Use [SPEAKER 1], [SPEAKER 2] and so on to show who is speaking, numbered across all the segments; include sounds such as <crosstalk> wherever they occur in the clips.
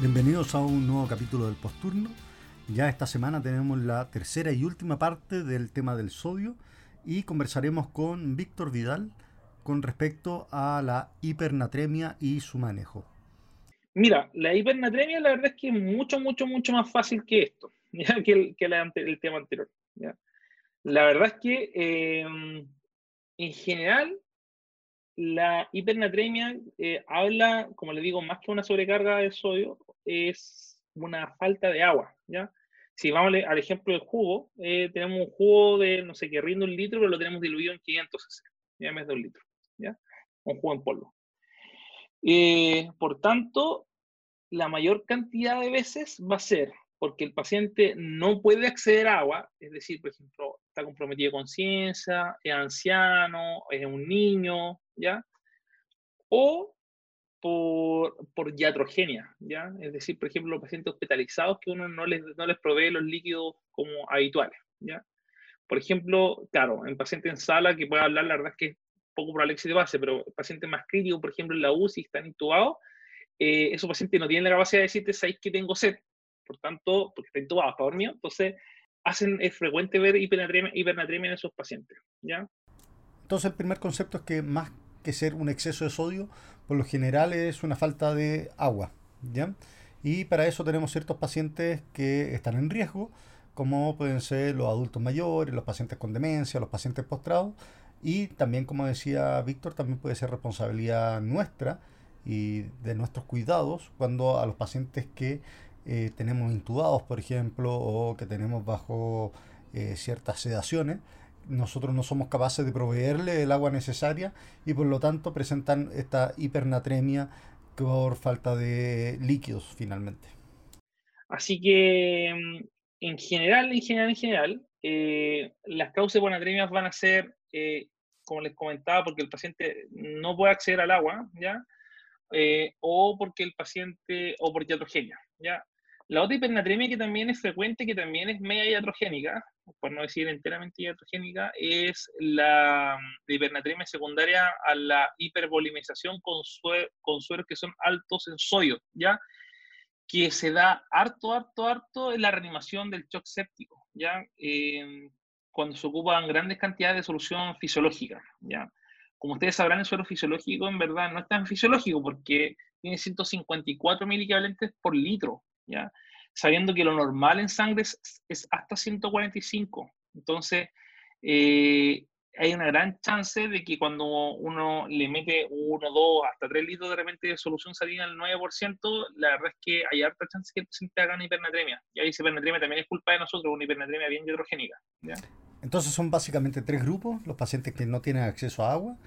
[SPEAKER 1] Bienvenidos a un nuevo capítulo del Posturno. Ya esta semana tenemos la tercera y última parte del tema del sodio y conversaremos con Víctor Vidal con respecto a la hipernatremia y su manejo.
[SPEAKER 2] Mira, la hipernatremia la verdad es que es mucho, mucho, mucho más fácil que esto, <laughs> que, el, que el tema anterior. La verdad es que em, en general la hipernatremia eh, habla, como le digo, más que una sobrecarga de sodio, es una falta de agua, ¿ya? Si vamos al ejemplo del jugo, eh, tenemos un jugo de, no sé, que rinde un litro, pero lo tenemos diluido en 500 cc, ya en de un litro, ¿ya? Un jugo en polvo. Eh, por tanto, la mayor cantidad de veces va a ser porque el paciente no puede acceder a agua, es decir, por ejemplo, está comprometido de conciencia, es anciano, es un niño, ¿ya? O por, por iatrogenia, ¿ya? Es decir, por ejemplo, los pacientes hospitalizados que uno no les, no les provee los líquidos como habituales, ¿ya? Por ejemplo, claro, en paciente en sala que puede hablar, la verdad es que es poco probable que se base, pero paciente más crítico, por ejemplo, en la UCI, están intubados, eh, esos pacientes no tienen la capacidad de decirte, ¿sabéis que tengo sed? Por tanto, porque está intubado, está dormido, entonces hacen, es frecuente ver hipernatremia, hipernatremia en esos pacientes, ¿ya?
[SPEAKER 1] Entonces, el primer concepto es que más que ser un exceso de sodio, por lo general es una falta de agua, ¿ya? Y para eso tenemos ciertos pacientes que están en riesgo, como pueden ser los adultos mayores, los pacientes con demencia, los pacientes postrados, y también, como decía Víctor, también puede ser responsabilidad nuestra y de nuestros cuidados cuando a los pacientes que eh, tenemos intubados, por ejemplo, o que tenemos bajo eh, ciertas sedaciones, nosotros no somos capaces de proveerle el agua necesaria y por lo tanto presentan esta hipernatremia por falta de líquidos finalmente.
[SPEAKER 2] Así que mm, en general, en general, en general, eh, las causas de hipernatremia van a ser, como les comentaba, porque el paciente no puede acceder al agua, ¿ya? o porque el paciente, o por iatrogenia, ¿ya? La otra hipernatremia que también es frecuente, que también es media iatrogénica, por no decir enteramente iatrogénica, es la, hipernatremia secundaria a la hipervolimización con, con sueros que son altos en sodio, ¿ya? Que se da harto, harto, harto en la reanimación del shock séptico, ¿ya? Em, cuando se ocupan grandes cantidades de solución fisiológica, ¿ya? Como ustedes sabrán, el suero fisiológico en verdad no es tan fisiológico porque tiene 154 equivalentes por litro, ¿ya? Sabiendo que lo normal en sangre es, hasta 145. Entonces, eh, hay una gran chance de que cuando uno le mete 1, 2, hasta 3 litros de repente de solución salina al 9%, la verdad es que hay harta chance que el paciente haga una hipernatremia. Y ahí esa hipernatremia también es culpa de nosotros, una hipernatremia bien hidrogénica.
[SPEAKER 1] Entonces son básicamente tres grupos, los pacientes que no tienen acceso a agua,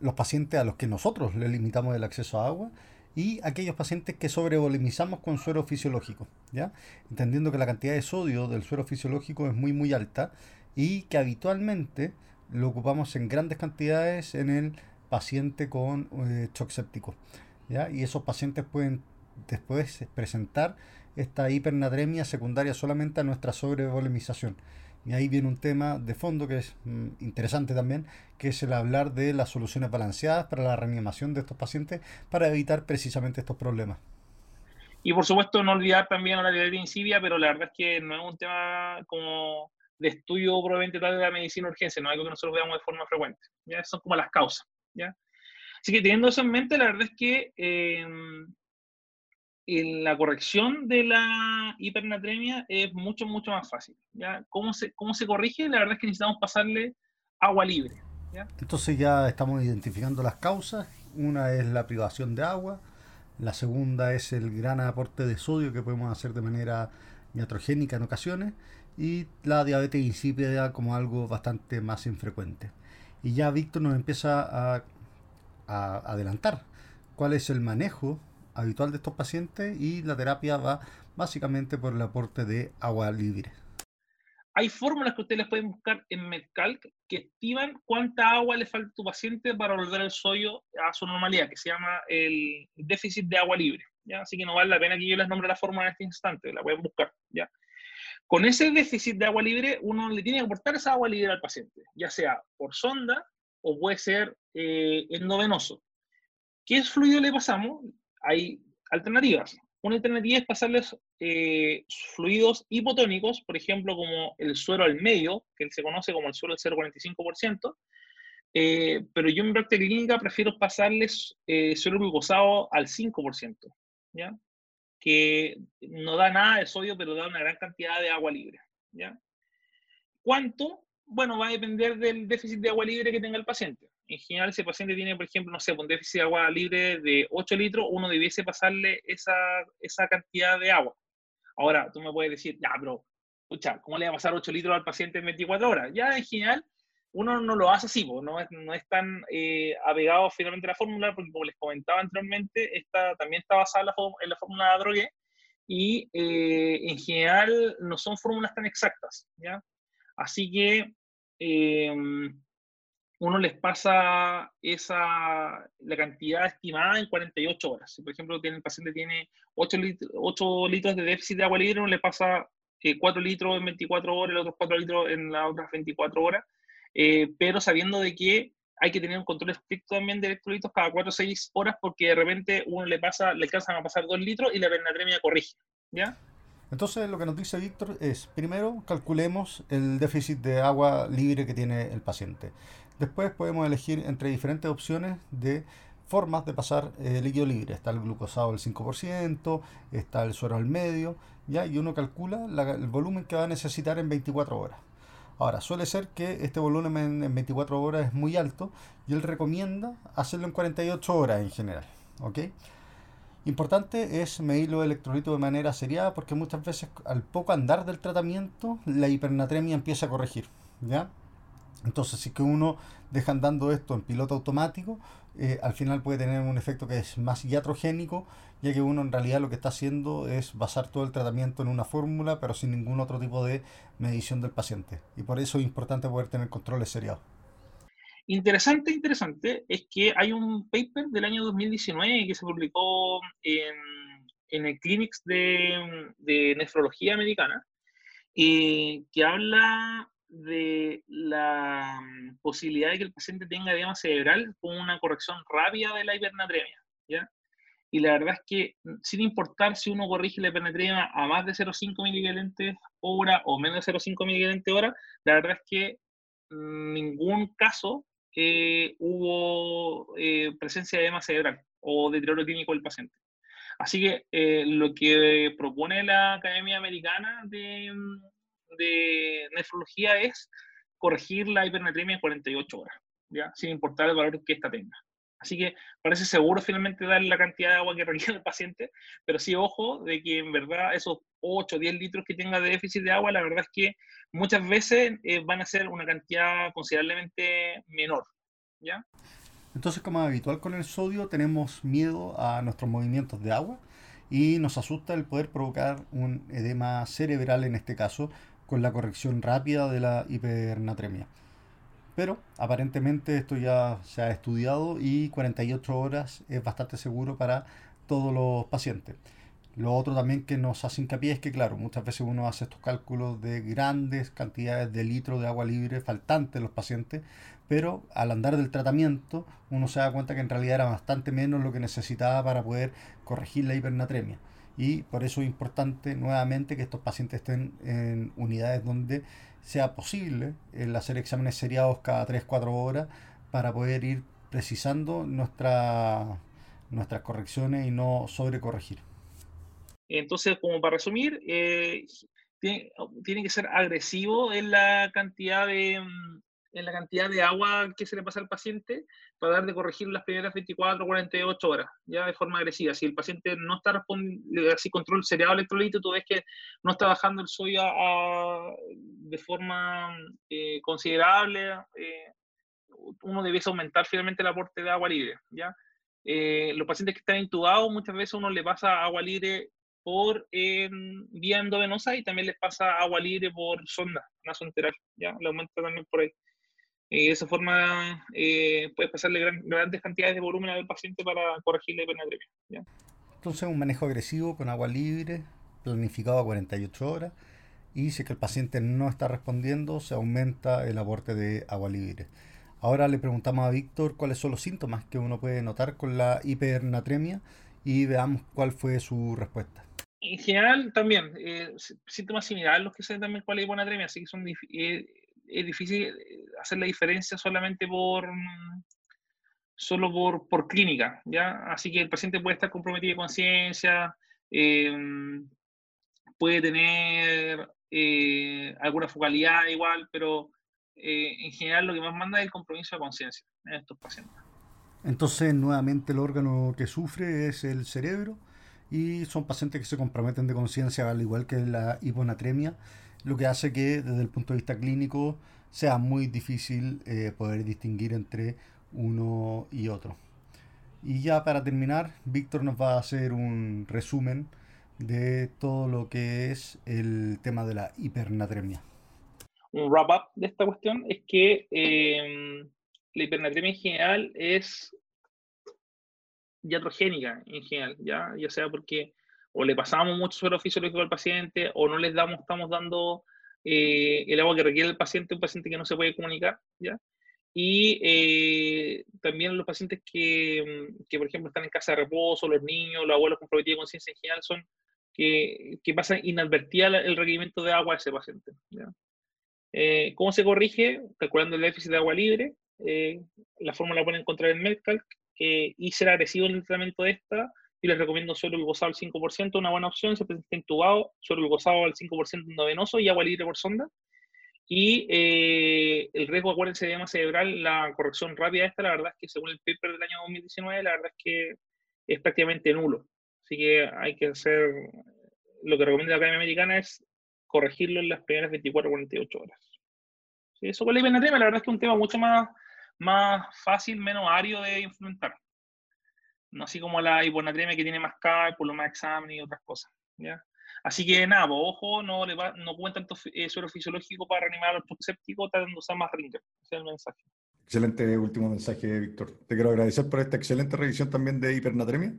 [SPEAKER 1] los pacientes a los que nosotros le limitamos el acceso a agua y aquellos pacientes que sobrevolemizamos con suero fisiológico, ¿ya? Entendiendo que la cantidad de sodio del suero fisiológico es muy muy alta y que habitualmente lo ocupamos en grandes cantidades en el paciente con eh, shock séptico, ¿ya? Y esos pacientes pueden después presentar esta hipernatremia secundaria solamente a nuestra sobrevolemización. Y ahí viene un tema de fondo que es mm, interesante también, que es el hablar de las soluciones balanceadas para la reanimación de estos pacientes para evitar precisamente estos problemas.
[SPEAKER 2] Y por supuesto no olvidar también la diabetes insípida, pero la verdad es que no es un tema como de estudio probablemente tal de la medicina urgencia, no es algo que nosotros veamos de forma frecuente. ¿ya? Son como las causas. ¿ya? Así que teniendo eso en mente, la verdad es que eh, la corrección de la hipernatremia es mucho, mucho más fácil. ¿ya? ¿Cómo, se, ¿Cómo se corrige? La verdad es que necesitamos pasarle agua libre.
[SPEAKER 1] Entonces ya estamos identificando las causas. Una es la privación de agua. La segunda es el gran aporte de sodio que podemos hacer de manera iatrogénica en ocasiones. Y la diabetes insípida como algo bastante más infrecuente. Y ya Víctor nos empieza a, a adelantar cuál es el manejo habitual de estos pacientes y la terapia va básicamente por el aporte de agua libre.
[SPEAKER 2] hay fórmulas que ustedes pueden buscar en MedCalc que estiman cuánta agua le falta a tu paciente para volver el sodio a su normalidad, que se llama el déficit de agua libre. ¿ya? Así que no vale la pena que yo les nombre la fórmula en este instante, la pueden buscar. Con ese déficit de agua libre, uno le tiene que aportar esa agua libre al paciente, ya sea por sonda o puede ser eh, endovenoso. ¿Qué fluido le pasamos? Hay alternativas. Una alternativa es pasarles eh, fluidos hipotónicos, por ejemplo, como el suero al medio, que se conoce como el suero del 0,45%, eh, pero yo en práctica clínica prefiero pasarles eh, suero glucosado al 5%, ¿ya? que no da nada de sodio, pero da una gran cantidad de agua libre. ¿ya? ¿Cuánto? Bueno, va a depender del déficit de agua libre que tenga el paciente en general, el paciente tiene, por ejemplo, no sé, un déficit de agua libre de 8 litros, uno debiese pasarle esa, esa cantidad de agua. Ahora, tú me puedes decir, ya, pero, escucha, ¿cómo le va a pasar 8 litros al paciente en 24 horas? Ya, en general, uno no lo hace así, no, es, no es tan eh, apegado finalmente a la fórmula, porque como les comentaba anteriormente, esta también está basada en la, en la fórmula de Drogué, y eh, en general no son fórmulas tan exactas, ¿ya? Así que... Eh, uno les pasa esa, la cantidad estimada en 48 horas. Si, por ejemplo, tiene, el paciente tiene 8, litros de déficit de agua libre, uno le pasa 4 eh, litros en 24 horas, los otros 4 litros en las otras 24 horas, eh, pero sabiendo de que hay que tener un control estricto también de electrolitos cada 4 o 6 horas, porque de repente uno le pasa, le alcanzan a pasar 2 litros y la pernatremia corrige, ¿ya?
[SPEAKER 1] Entonces lo que nos dice Víctor es, primero calculemos el déficit de agua libre que tiene el paciente. Después podemos elegir entre diferentes opciones de formas de pasar eh, líquido libre. Está el glucosado al 5%, está el suero al medio, ¿ya? y uno calcula el volumen que va a necesitar en 24 horas. Ahora, suele ser que este volumen en 24 horas es muy alto y él recomienda hacerlo en 48 horas en general. ¿ok? Importante es medir los electrolitos de manera seriada porque muchas veces al poco andar del tratamiento la hipernatremia empieza a corregir. ¿ya? Entonces, si que uno deja andando esto en piloto automático, eh, al final puede tener un efecto que es más iatrogénico, ya que uno en realidad lo que está haciendo es basar todo el tratamiento en una fórmula, pero sin ningún otro tipo de medición del paciente. Y por eso es importante poder tener controles seriados.
[SPEAKER 2] Interesante, interesante, es que hay un paper del año 2019 que se publicó en, en el Clinics de, de Nefrología Americana, eh, que habla de la posibilidad de que el paciente tenga edema cerebral con una corrección rápida de la hipernatremia, ¿ya? Y la verdad es que sin importar si uno corrige la hipernatremia a más de 0,5 milivalentes hora o menos de 0,5 milivalentes hora, la verdad es que ningún caso eh, hubo eh, presencia de edema cerebral o deterioro clínico del paciente. Así que eh, lo que propone la Academia Americana de, de nefrología es corregir la hipernatremia en 48 horas, ¿ya? sin importar el valor que ésta tenga. Así que parece seguro finalmente dar la cantidad de agua que <laughs> requiere el paciente, pero sí ojo de que en verdad esos 8 o 10 litros que tenga de déficit de agua, la verdad es que muchas veces eh, van a ser una cantidad considerablemente menor. ¿ya?
[SPEAKER 1] Entonces, como es habitual con el sodio, tenemos miedo a nuestros movimientos de agua y nos asusta el poder provocar un edema cerebral en este caso, con la corrección rápida de la hipernatremia. Pero aparentemente esto ya se ha estudiado y 48 horas es bastante seguro para todos los pacientes. Lo otro también que nos hace hincapié es que, claro, muchas veces uno hace estos cálculos de grandes cantidades de litros de agua libre faltante en los pacientes, pero al andar del tratamiento uno se da cuenta que en realidad era bastante menos lo que necesitaba para poder corregir la hipernatremia y por eso es importante nuevamente que estos pacientes estén en unidades donde sea posible el hacer exámenes seriados cada 3-4 horas para poder ir precisando nuestra, nuestras correcciones y no sobrecorregir.
[SPEAKER 2] Entonces, como para resumir, eh, tiene, tiene, que ser agresivo en la cantidad de, mm, en la cantidad de agua que se le pasa al paciente para dar de corregir las primeras 24 o 48 horas, ya de forma agresiva. Si el paciente no está respondiendo, así control seriado electrolito, tú ves que no está bajando el sodio de forma eh, considerable, eh, uno debe aumentar finalmente el aporte de agua libre, ¿ya? Eh, los pacientes que están intubados, muchas veces uno le pasa agua libre por vía endovenosa y también les pasa agua libre por sonda nasoenteral, ¿ya? Le aumenta también por ahí. Y de esa forma eh, puedes pasarle grandes cantidades de volumen al paciente para corregir la hipernatremia. ¿ya?
[SPEAKER 1] Entonces un manejo agresivo con agua libre, planificado a 48 horas, y si es que el paciente no está respondiendo, se aumenta el aporte de agua libre. Ahora le preguntamos a Víctor cuáles son los síntomas que uno puede notar con la hipernatremia y veamos cuál fue su respuesta.
[SPEAKER 2] En general, también, eh, síntomas similares a los que se también con la hiponatremia, así que son, eh, es difícil eh, hacer la diferencia solamente por solo por, por clínica, ¿ya? Así que el paciente puede estar comprometido de conciencia, puede tener alguna focalidad igual, pero en general lo que más manda es el compromiso de conciencia en estos pacientes.
[SPEAKER 1] Entonces, nuevamente el órgano que sufre es el cerebro y son pacientes que se comprometen de conciencia, al igual que la hiponatremia, lo que hace que desde el punto de vista clínico sea muy difícil eh, poder distinguir entre uno y otro. Y ya para terminar, Víctor nos va a hacer un resumen de todo lo que es el tema de la hipernatremia.
[SPEAKER 2] Un wrap-up de esta cuestión es que eh, la hipernatremia en general es iatrogénica en general, ¿ya? ya sea porque o le pasamos mucho suero fisiológico al paciente o no les damos, estamos dando eh, el agua que requiere el paciente, un paciente que no se puede comunicar, ¿ya? Y eh, también los pacientes que, que, por ejemplo, están en casa de reposo, los niños, los abuelos con de conciencia en general, son que, que pasan inadvertida el requerimiento de agua a ese paciente. ¿ya? Eh, ¿Cómo se corrige? Calculando el déficit de agua libre. la fórmula la pueden encontrar en Medcalc y ser agresivo en el tratamiento de esta, y les recomiendo suelo glucosado al 5%, una buena opción, se presenta intubado, suelo glucosado al 5% endovenoso y agua libre por sonda. Y eh, el riesgo, acuérdense, de edema cerebral, la corrección rápida esta, la verdad es que según el paper del año 2019, la verdad es que es prácticamente nulo. Así que hay que hacer, lo que recomienda la Academia Americana es corregirlo en las primeras 24 48 horas. eso con la hipernatremia, la verdad es que es un tema mucho más más fácil, menos árido de implementar. No así como la hiponatremia que tiene más cálculo, más examen y otras cosas. ¿ya? Así que nada, pues, ojo, no, le va, no pueden tanto eh, suero fisiológico para reanimar al séptico, tratando de usar más ringer. Ese es el mensaje.
[SPEAKER 1] Excelente último mensaje, Víctor. Te quiero agradecer por esta excelente revisión también de hipernatremia.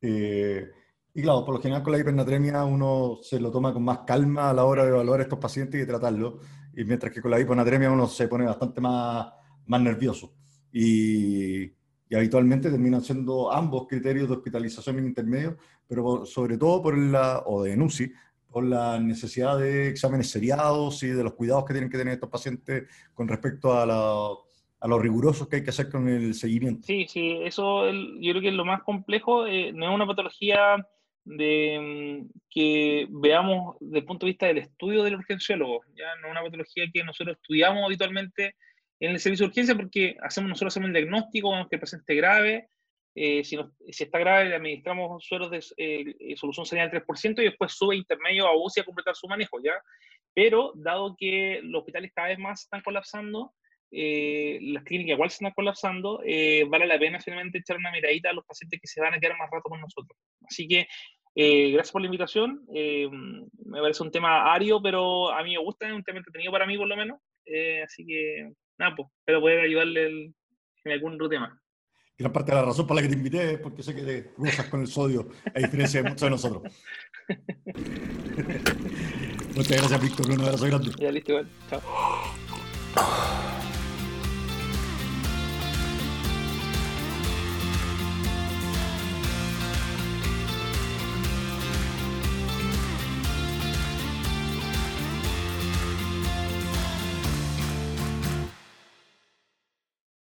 [SPEAKER 1] Eh, y claro, por lo general con la hipernatremia uno se lo toma con más calma a la hora de evaluar a estos pacientes y de tratarlos, y mientras que con la hiponatremia uno se pone bastante más más nervioso. Y, habitualmente terminan siendo ambos criterios de hospitalización en intermedio, pero sobre todo por la, o de NUCI, por la necesidad de exámenes seriados y de los cuidados que tienen que tener estos pacientes con respecto a, la, a los rigurosos que hay que hacer con el seguimiento.
[SPEAKER 2] Sí, sí, eso yo creo que es lo más complejo, eh, no es una patología de mm, que veamos desde el punto de vista del estudio del urgenciólogo, ya no es una patología que nosotros estudiamos habitualmente en el servicio de urgencia porque hacemos, nosotros hacemos el diagnóstico, vemos que el grave, eh, si, está grave le administramos sueros de eh, eh, solución señal 3% y después sube intermedio a UCI a completar su manejo, ¿ya? Pero dado que los hospitales cada vez más están colapsando, las clínicas igual se están colapsando, vale la pena finalmente echar una miradita a los pacientes que se van a quedar más rato con nosotros. Así que gracias por la invitación. me parece un tema ario, pero a mí me gusta, es un tema entretenido para mí por lo menos. así que nada, pues, pero poder ayudarle en algún otro tema.
[SPEAKER 1] Gran parte de la razón por la que te invité es porque sé que te gozas con el sodio, a diferencia de muchos de nosotros. <laughs> Muchas gracias, Víctor. Un abrazo grande.
[SPEAKER 2] Ya, listo, igual. Chao.